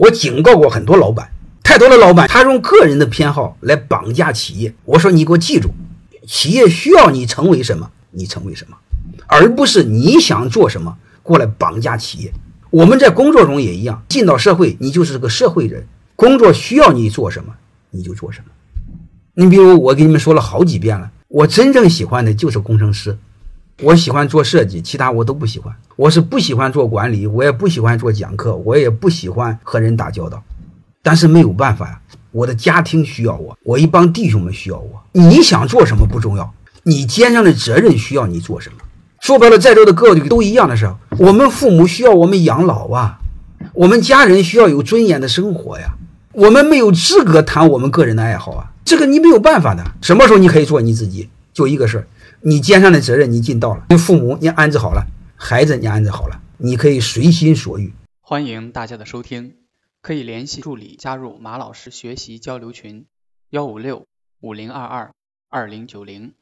我警告过很多老板，太多的老板他用个人的偏好来绑架企业。我说你给我记住，企业需要你成为什么，你成为什么，而不是你想做什么过来绑架企业。我们在工作中也一样，进到社会，你就是个社会人，工作需要你做什么，你就做什么。你比如我给你们说了好几遍了，我真正喜欢的就是工程师。我喜欢做设计，其他我都不喜欢。我是不喜欢做管理，我也不喜欢做讲课，我也不喜欢和人打交道。但是没有办法呀，我的家庭需要我，我一帮弟兄们需要我。你想做什么不重要，你肩上的责任需要你做什么。说白了，在座的各位都一样的是，我们父母需要我们养老啊，我们家人需要有尊严的生活呀。我们没有资格谈我们个人的爱好啊，这个你没有办法的。什么时候你可以做你自己？就一个事儿。你肩上的责任你尽到了，你父母你安置好了，孩子你安置好了，你可以随心所欲。欢迎大家的收听，可以联系助理加入马老师学习交流群，幺五六五零二二二零九零。